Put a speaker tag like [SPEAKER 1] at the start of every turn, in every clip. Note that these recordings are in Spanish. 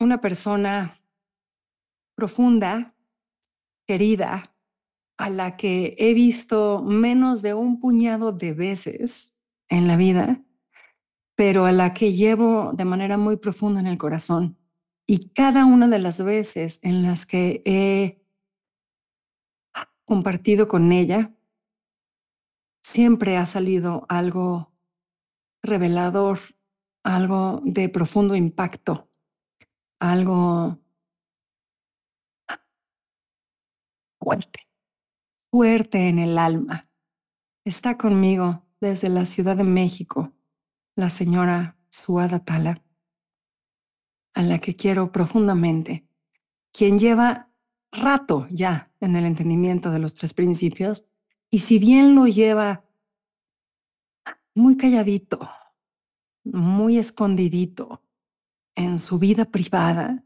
[SPEAKER 1] una persona profunda, querida, a la que he visto menos de un puñado de veces en la vida, pero a la que llevo de manera muy profunda en el corazón. Y cada una de las veces en las que he compartido con ella, siempre ha salido algo revelador, algo de profundo impacto algo fuerte, fuerte en el alma. Está conmigo desde la Ciudad de México la señora Suada Tala, a la que quiero profundamente, quien lleva rato ya en el entendimiento de los tres principios, y si bien lo lleva muy calladito, muy escondidito, su vida privada,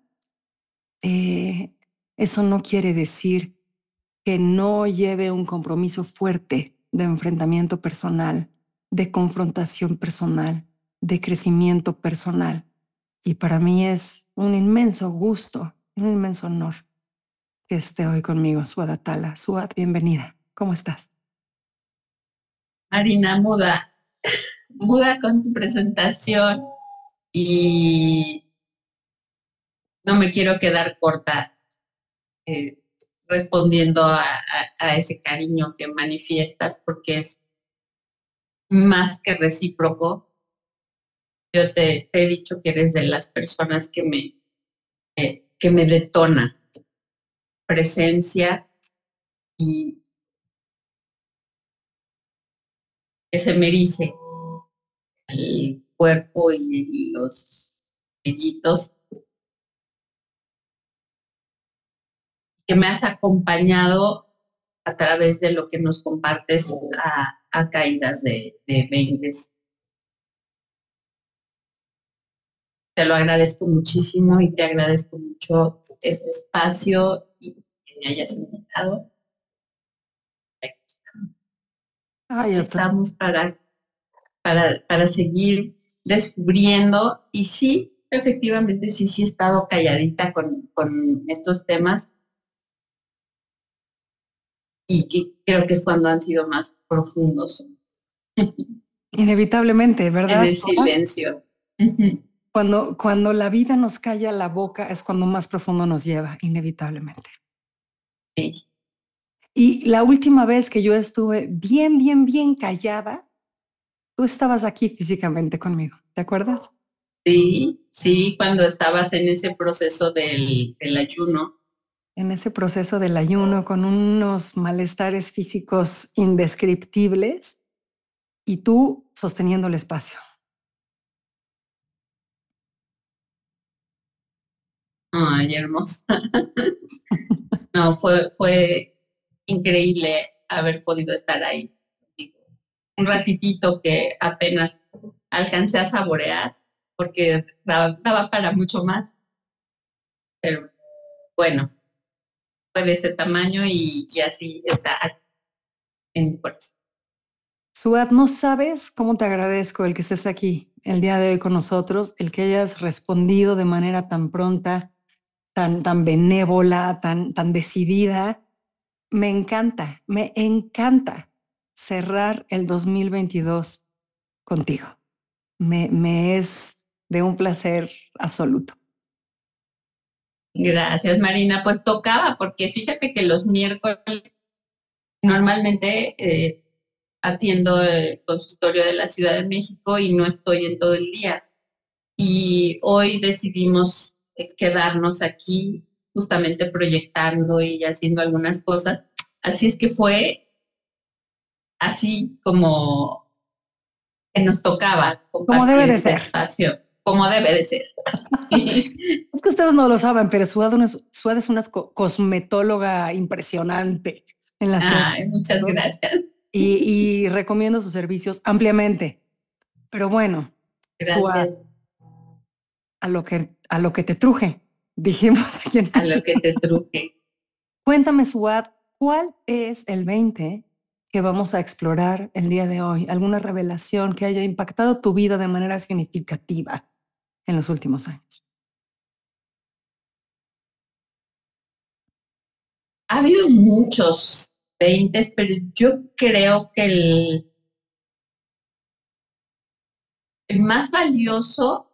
[SPEAKER 1] eh, eso no quiere decir que no lleve un compromiso fuerte de enfrentamiento personal, de confrontación personal, de crecimiento personal. Y para mí es un inmenso gusto, un inmenso honor que esté hoy conmigo, Suad Tala. Suad, bienvenida. ¿Cómo estás?
[SPEAKER 2] Marina, muda, muda con tu presentación y no me quiero quedar corta eh, respondiendo a, ese cariño que manifiestas porque es más que recíproco. Yo te, he dicho que eres de las personas que me, eh, que me detona presencia y que se me el cuerpo y los vellitos que me has acompañado a través de lo que nos compartes a, caídas de, de Te lo agradezco muchísimo y te agradezco mucho este espacio y que me hayas invitado. Aquí estamos. para, para, para seguir descubriendo y sí, efectivamente, sí, sí he estado calladita con, con estos temas y creo que es cuando han sido más profundos.
[SPEAKER 1] Inevitablemente, ¿verdad?
[SPEAKER 2] En el silencio.
[SPEAKER 1] Cuando, cuando la vida nos calla la boca es cuando más profundo nos lleva, inevitablemente.
[SPEAKER 2] Sí.
[SPEAKER 1] Y la última vez que yo estuve bien, bien, bien callada, tú estabas aquí físicamente conmigo, ¿te acuerdas?
[SPEAKER 2] Sí, sí, cuando estabas en ese proceso del, del ayuno
[SPEAKER 1] en ese proceso del ayuno con unos malestares físicos indescriptibles y tú sosteniendo el espacio.
[SPEAKER 2] Ay, hermosa. no, fue, fue increíble haber podido estar ahí. Un ratitito que apenas alcancé a saborear porque daba para mucho más. Pero bueno, de ese tamaño y, así está en mi corazón.
[SPEAKER 1] Suad, no sabes cómo te agradezco el que estés aquí el día de hoy con nosotros, el que hayas respondido de manera tan pronta, tan, tan benévola, tan, tan decidida. Me encanta, me encanta cerrar el 2022 contigo. Me es de un placer absoluto.
[SPEAKER 2] Gracias, Marina. Pues tocaba, porque fíjate que los miércoles normalmente eh, atiendo el consultorio de la Ciudad de México y no estoy en todo el día. Y hoy decidimos quedarnos aquí justamente proyectando y haciendo algunas cosas. Así es que fue así como que nos tocaba
[SPEAKER 1] como debe de
[SPEAKER 2] este
[SPEAKER 1] ser.
[SPEAKER 2] Como debe de ser.
[SPEAKER 1] es que ustedes no lo saben, pero Suad, es, es una cosmetóloga impresionante en la
[SPEAKER 2] ciudad. muchas gracias.
[SPEAKER 1] Y, recomiendo sus servicios ampliamente. Pero bueno,
[SPEAKER 2] gracias.
[SPEAKER 1] a lo que a lo que te truje, dijimos
[SPEAKER 2] aquí A lo que te truje.
[SPEAKER 1] Cuéntame, Suad, ¿cuál es el 20 que vamos a explorar el día de hoy? ¿Alguna revelación que haya impactado tu vida de manera significativa en los últimos años?
[SPEAKER 2] Ha habido muchos 20, pero yo creo que el, el más valioso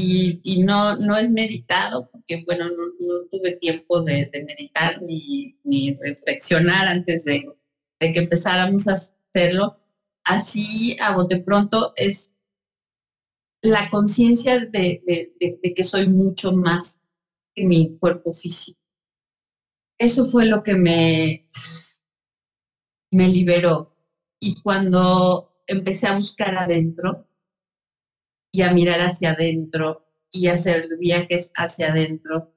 [SPEAKER 2] y, no, no es meditado, porque bueno, no, tuve tiempo de, meditar ni, ni, reflexionar antes de, de, que empezáramos a hacerlo. Así, a bote pronto, es la conciencia de, de, que soy mucho más que mi cuerpo físico. Eso fue lo que me, me liberó. Y cuando empecé a buscar adentro, y a mirar hacia adentro y hacer viajes hacia adentro.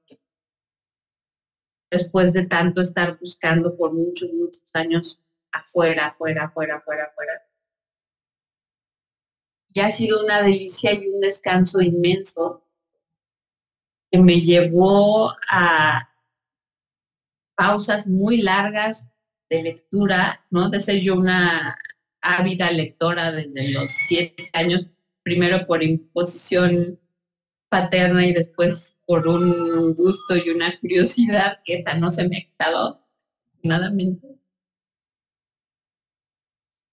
[SPEAKER 2] Después de tanto estar buscando por muchos, muchos años afuera, afuera, afuera, afuera, afuera. Y ha sido una delicia y un descanso inmenso que me llevó a pausas muy largas de lectura, ¿no? De ser yo una ávida lectora desde los siete años primero por imposición paterna y después por un gusto y una curiosidad que esa no se me ha quitado nada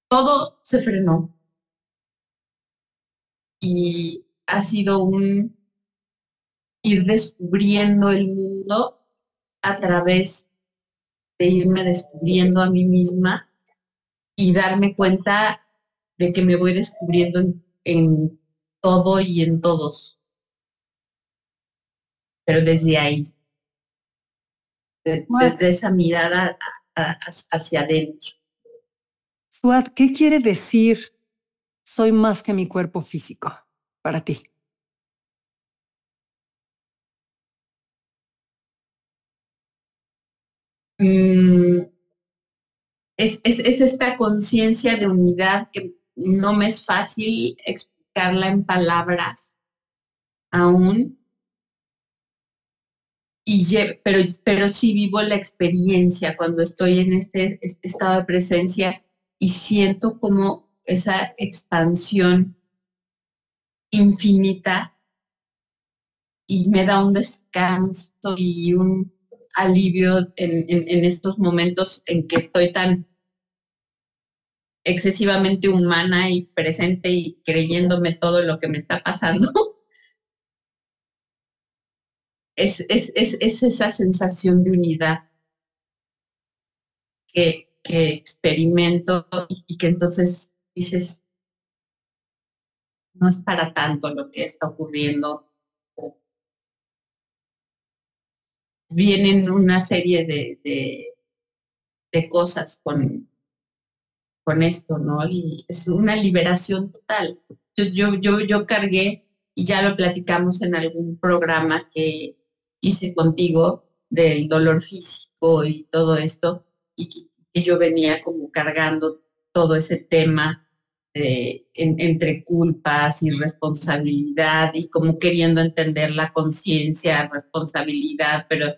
[SPEAKER 2] Todo se frenó y ha sido un ir descubriendo el mundo a través de irme descubriendo a mí misma y darme cuenta de que me voy descubriendo en en todo y en todos. Pero desde ahí, desde esa mirada hacia adentro.
[SPEAKER 1] Suad, ¿qué quiere decir soy más que mi cuerpo físico para ti?
[SPEAKER 2] Mm, es, es, esta conciencia de unidad que no me es fácil explicarla en palabras aún. Y pero, pero sí vivo la experiencia cuando estoy en este, este estado de presencia y siento como esa expansión infinita y me da un descanso y un alivio en, estos momentos en que estoy tan excesivamente humana y presente y creyéndome todo lo que me está pasando. Es, es, esa sensación de unidad que, experimento y que entonces dices, no es para tanto lo que está ocurriendo. Vienen una serie de, de cosas con, con esto, ¿no? Y es una liberación total. Yo, yo, yo, yo cargué, y ya lo platicamos en algún programa que hice contigo del dolor físico y todo esto, y que yo venía como cargando todo ese tema de, entre culpas y responsabilidad y como queriendo entender la conciencia, responsabilidad, pero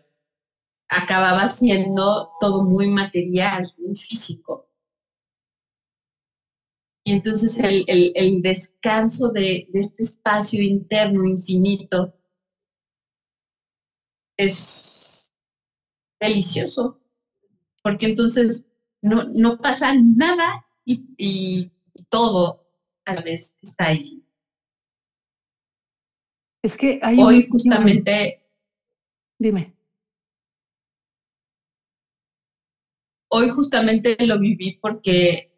[SPEAKER 2] acababa siendo todo muy material, muy físico. Y entonces el, descanso de, este espacio interno infinito es delicioso, porque entonces no, no pasa nada y, todo a la vez está ahí.
[SPEAKER 1] Es que hay
[SPEAKER 2] hoy justamente.
[SPEAKER 1] Dime.
[SPEAKER 2] Hoy justamente lo viví porque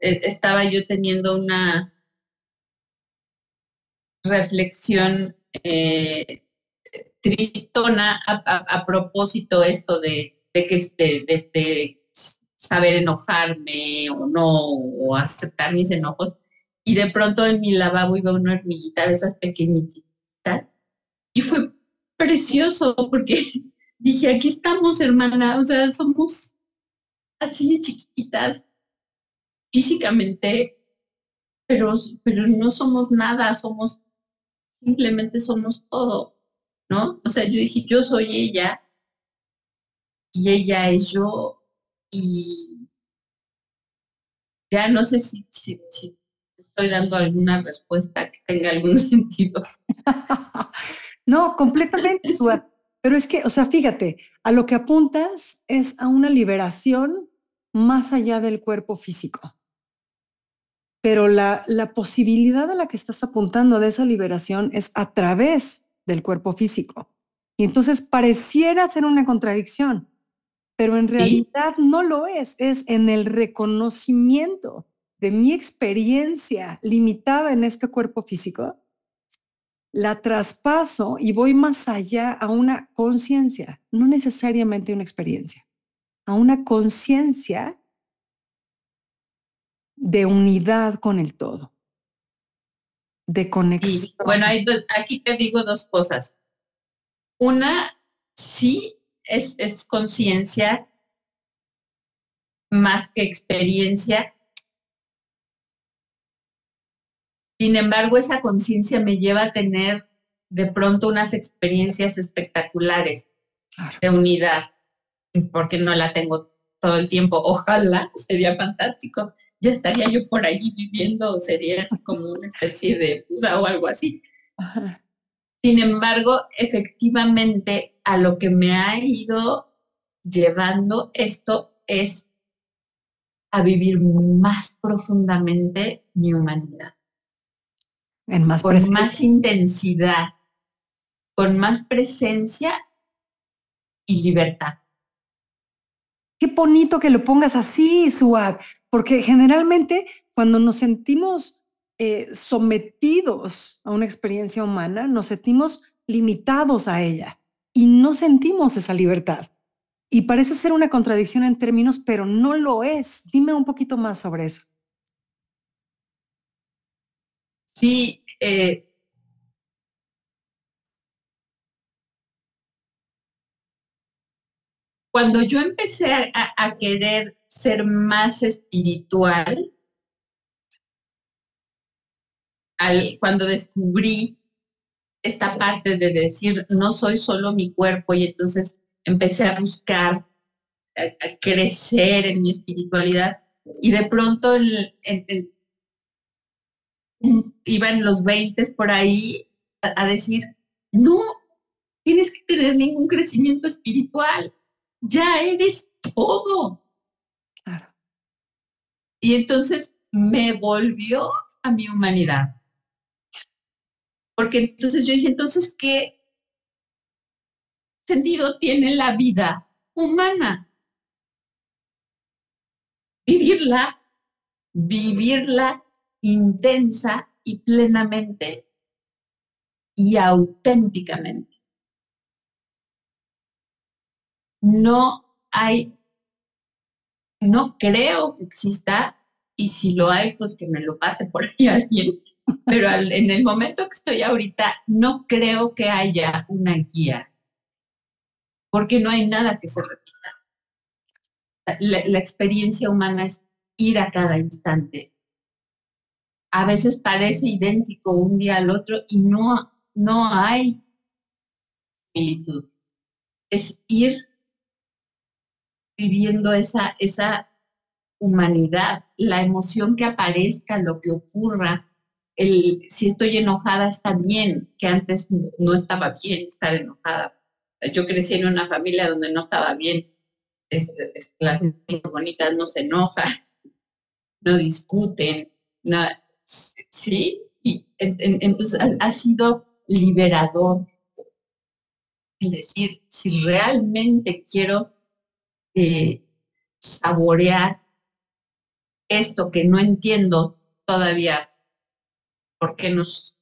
[SPEAKER 2] estaba yo teniendo una reflexión eh, tristona a, propósito esto de, que este, de, saber enojarme o no, o aceptar mis enojos. y de pronto en mi lavabo iba una hormiguita de esas pequeñitas y fue precioso porque dije, aquí estamos, hermana, o sea, somos así de chiquitas físicamente, pero, pero no somos nada, somos, simplemente somos todo, ¿no? O sea, yo dije, yo soy ella y ella es yo y ya no sé si, estoy dando alguna respuesta que tenga algún sentido.
[SPEAKER 1] no, completamente, Suat. Pero es que, o sea, fíjate, a lo que apuntas es a una liberación más allá del cuerpo físico. Pero la, la posibilidad a la que estás apuntando de esa liberación es a través del cuerpo físico. Y entonces pareciera ser una contradicción, pero en realidad no lo es, es en el reconocimiento de mi experiencia limitada en este cuerpo físico, la traspaso y voy más allá a una conciencia, no necesariamente una experiencia, a una conciencia de unidad con el todo, de conexión.
[SPEAKER 2] bueno, aquí te digo dos cosas. Una, sí es, es conciencia más que experiencia. Sin embargo, esa conciencia me lleva a tener de pronto unas experiencias espectaculares de unidad, porque no la tengo todo el tiempo. Ojalá, sería fantástico. Ya estaría yo por allí viviendo, sería como una especie de Buda o algo así. Sin embargo, efectivamente, a lo que me ha ido llevando esto es a vivir más profundamente mi humanidad.
[SPEAKER 1] En más
[SPEAKER 2] con más intensidad, con más presencia y libertad.
[SPEAKER 1] Qué bonito que lo pongas así, Suad, porque generalmente cuando nos sentimos eh, sometidos a una experiencia humana, nos sentimos limitados a ella y no sentimos esa libertad. Y parece ser una contradicción en términos, pero no lo es. Dime un poquito más sobre eso.
[SPEAKER 2] Sí, eh, cuando yo empecé a, querer ser más espiritual, cuando descubrí esta parte de decir, no soy solo mi cuerpo, y entonces empecé a buscar, a, crecer en mi espiritualidad, y de pronto iba en los 20 por ahí a, decir, no tienes que tener ningún crecimiento espiritual, ya eres todo. Y entonces me volvió a mi humanidad. Porque entonces yo dije, entonces, ¿qué sentido tiene la vida humana? Vivirla, vivirla intensa y plenamente y auténticamente. No hay, no creo que exista, y si lo hay, pues que me lo pase por ahí alguien pero en el momento que estoy ahorita, no creo que haya una guía, porque no hay nada que se repita. La, experiencia humana es ir a cada instante. A veces parece idéntico un día al otro y no, no hay similitud. Es ir viviendo esa, esa humanidad, la emoción que aparezca, lo que ocurra, el, si estoy enojada está bien, que antes no estaba bien estar enojada. Yo crecí en una familia donde no estaba bien. las bonitas no se enojan, no discuten, no, ¿sí? Y entonces ha, sido liberador. Es decir, si realmente quiero eh, saborear esto que no entiendo todavía por qué nos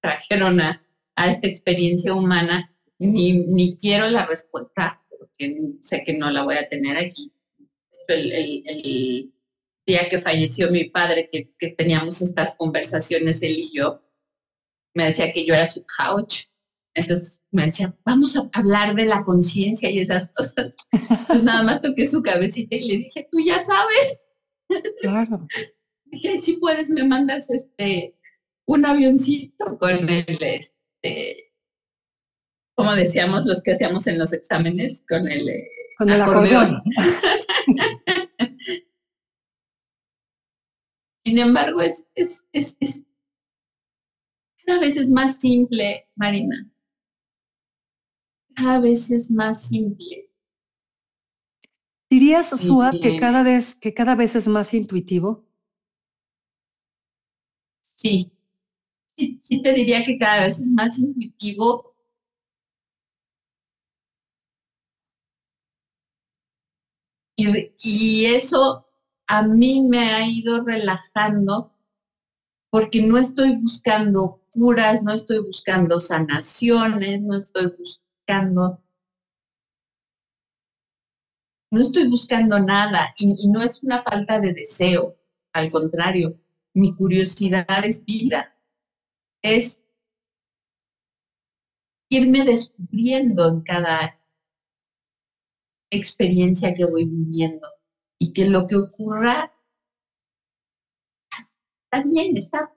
[SPEAKER 2] trajeron a, esta experiencia humana, ni, ni, quiero la respuesta, porque sé que no la voy a tener aquí. El, día que falleció mi padre, que, que teníamos estas conversaciones él y yo, me decía que yo era su couch. Entonces me decía, vamos a hablar de la conciencia y esas cosas. Pues nada más toqué su cabecita y le dije, tú ya sabes.
[SPEAKER 1] Claro.
[SPEAKER 2] Dije, si puedes, me mandas este un avioncito con el este, como decíamos los que hacíamos en los exámenes, con el, eh,
[SPEAKER 1] con el acordeón.
[SPEAKER 2] Sin embargo, es, es, es, es, cada vez es más simple, Marina. Cada vez es más simple.
[SPEAKER 1] ¿Dirías, Suad, que cada vez, que cada vez es más intuitivo?
[SPEAKER 2] Sí. Sí. Te diría que cada vez es más intuitivo. Y, y eso a mí me ha ido relajando porque no estoy buscando curas, no estoy buscando sanaciones, no estoy buscando, no estoy buscando nada y, y no es una falta de deseo, al contrario, mi curiosidad es vida, es irme descubriendo en cada experiencia que voy viviendo y que lo que ocurra también está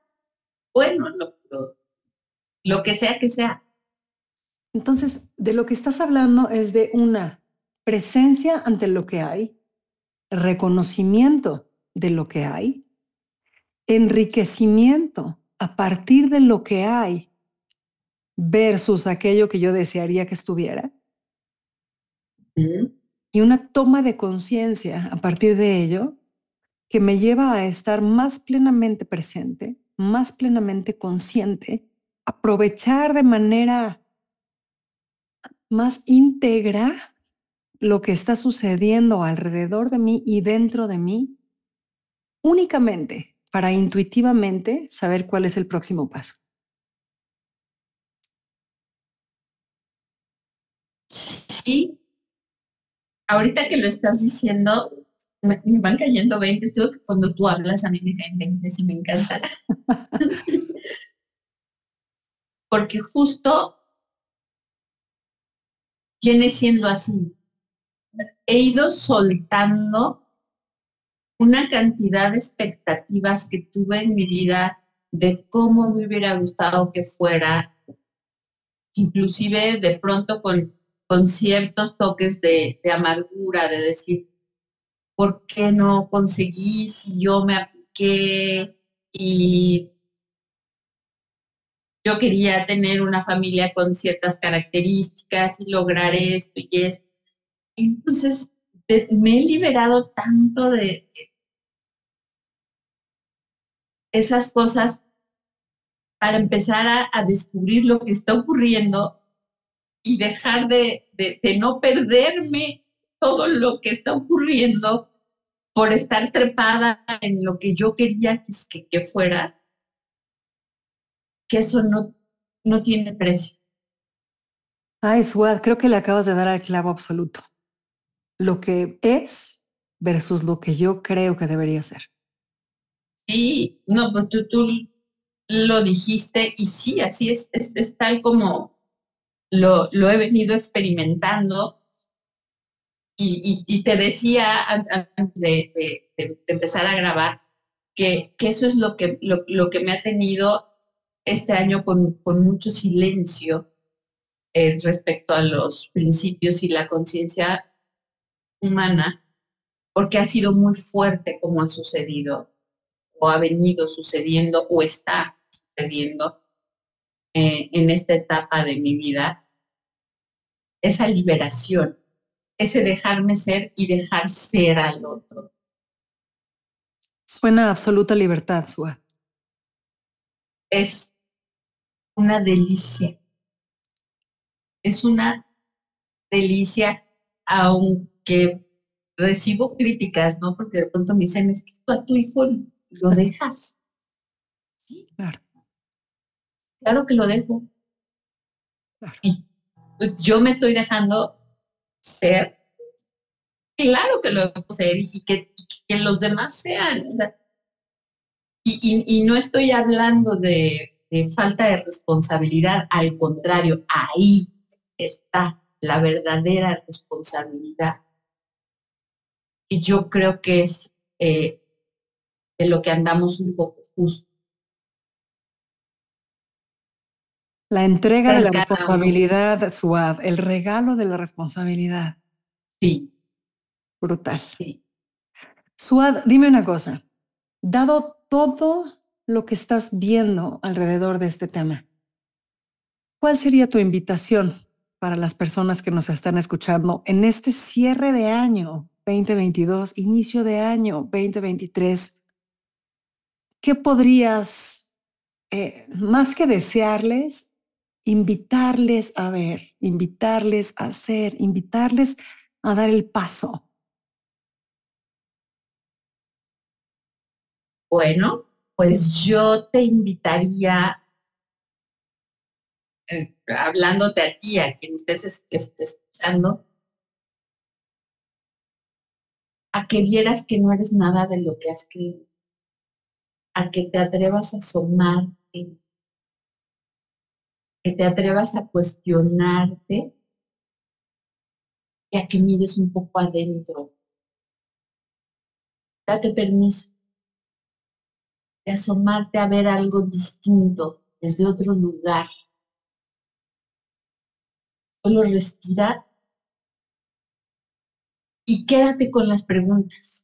[SPEAKER 2] bueno, lo, lo, que sea que sea.
[SPEAKER 1] Entonces, de lo que estás hablando es de una presencia ante lo que hay, reconocimiento de lo que hay, enriquecimiento a partir de lo que hay versus aquello que yo desearía que estuviera. Y una toma de conciencia a partir de ello que me lleva a estar más plenamente presente, más plenamente consciente, aprovechar de manera más íntegra lo que está sucediendo alrededor de mí y dentro de mí, únicamente para intuitivamente saber cuál es el próximo paso.
[SPEAKER 2] Sí, ahorita que lo estás diciendo, me, van cayendo 20. Digo que cuando tú hablas a mí me caen 20 y me encanta. Porque justo viene siendo así. He ido soltando una cantidad de expectativas que tuve en mi vida de cómo me hubiera gustado que fuera, inclusive de pronto con con ciertos toques de, amargura, de decir, ¿por qué no conseguí si yo me apliqué y yo quería tener una familia con ciertas características y lograr esto y esto? Entonces, me he liberado tanto de esas cosas para empezar a descubrir lo que está ocurriendo y dejar de, no perderme todo lo que está ocurriendo por estar trepada en lo que yo quería que, que fuera, que eso no, no tiene precio.
[SPEAKER 1] Ay, Suad, creo que le acabas de dar al clavo absoluto. Lo que es versus lo que yo creo que debería ser.
[SPEAKER 2] Sí, no, pues tú, tú lo dijiste y sí, así es, es, tal como, lo, he venido experimentando y, te decía antes de, empezar a grabar que, eso es lo que, lo, que me ha tenido este año con, mucho silencio eh, respecto a los principios y la conciencia humana, porque ha sido muy fuerte como ha sucedido o ha venido sucediendo o está sucediendo eh, en esta etapa de mi vida, esa liberación, ese dejarme ser y dejar ser al otro.
[SPEAKER 1] Suena absoluta libertad, Sua.
[SPEAKER 2] Es una delicia. Es una delicia, aunque recibo críticas, ¿no? Porque de pronto me dicen, es que tú a tu hijo lo dejas. Sí, claro. Claro que lo dejo. Y pues yo me estoy dejando ser Claro que lo debo ser y que, que los demás sean. y, no estoy hablando de, falta de responsabilidad, al contrario, ahí está la verdadera responsabilidad. Y yo creo que es eh, de lo que andamos un poco justo.
[SPEAKER 1] La entrega de la responsabilidad, suave, el regalo de la responsabilidad.
[SPEAKER 2] Sí.
[SPEAKER 1] Brutal. Sí. Suad, dime una cosa. Dado todo lo que estás viendo alrededor de este tema, ¿cuál sería tu invitación para las personas que nos están escuchando en este cierre de año 2022, inicio de año 2023? ¿Qué podrías, eh, más que desearles, invitarles a ver, invitarles a hacer, invitarles a dar el paso?
[SPEAKER 2] Bueno, pues yo te invitaría, eh, hablándote a ti, a quien estés escuchando, a que vieras que no eres nada de lo que has creído, a que te atrevas a asomarte, que te atrevas a cuestionarte y a que mires un poco adentro. Date permiso de asomarte a ver algo distinto desde otro lugar. Solo respira y quédate con las preguntas.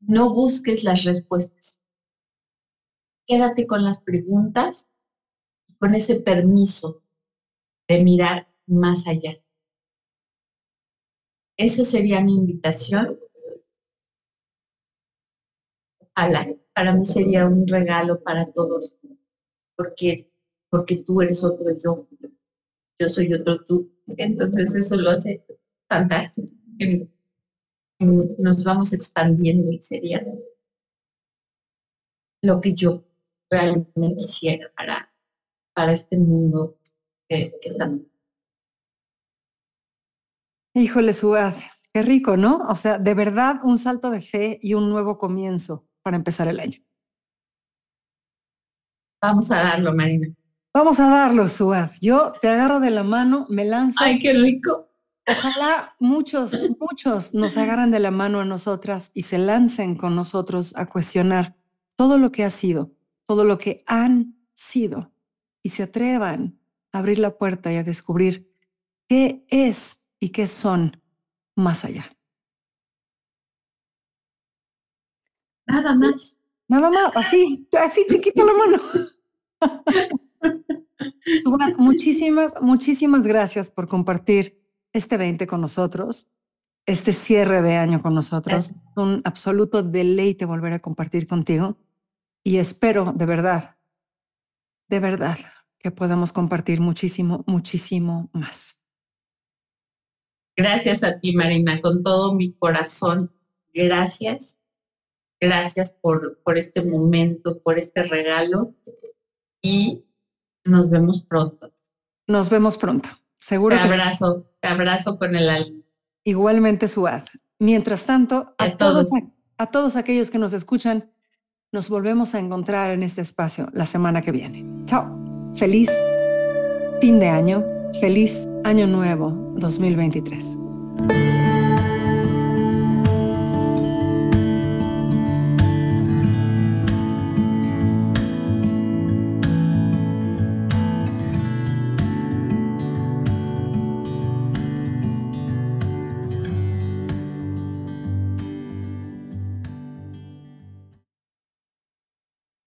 [SPEAKER 2] No busques las respuestas. Quédate con las preguntas con ese permiso de mirar más allá. Eso sería mi invitación para mí sería un regalo para todos, porque, porque tú eres otro yo, yo soy otro tú. Entonces eso lo hace fantástico. Nos vamos expandiendo y sería lo que yo realmente quisiera para, para este mundo que, que estamos.
[SPEAKER 1] Híjole, Suad, qué rico, ¿no? O sea, de verdad un salto de fe y un nuevo comienzo para empezar el año.
[SPEAKER 2] Vamos a darlo, Marina.
[SPEAKER 1] Vamos a darlo, Suad. Yo te agarro de la mano, me lanzo.
[SPEAKER 2] ¡Ay, qué rico!
[SPEAKER 1] Ojalá muchos, muchos nos agarran de la mano a nosotras y se lancen con nosotros a cuestionar todo lo que ha sido, todo lo que han sido y se atrevan a abrir la puerta y a descubrir qué es y qué son más allá.
[SPEAKER 2] Nada más.
[SPEAKER 1] Nada más, así, así chiquita la mano. muchísimas, muchísimas gracias por compartir este 20 con nosotros, este cierre de año con nosotros. Un absoluto deleite volver a compartir contigo y espero de verdad, de verdad, que podamos compartir muchísimo, muchísimo más.
[SPEAKER 2] Gracias a ti, Marina, con todo mi corazón. Gracias Gracias por, por este momento, por este regalo y nos vemos pronto.
[SPEAKER 1] Nos vemos pronto. Seguro.
[SPEAKER 2] Te abrazo, te abrazo con el alma.
[SPEAKER 1] Igualmente, Suad. Mientras tanto, a, todos, a todos aquellos que nos escuchan, nos volvemos a encontrar en este espacio la semana que viene. Chao. Feliz fin de año. Feliz año nuevo 2023.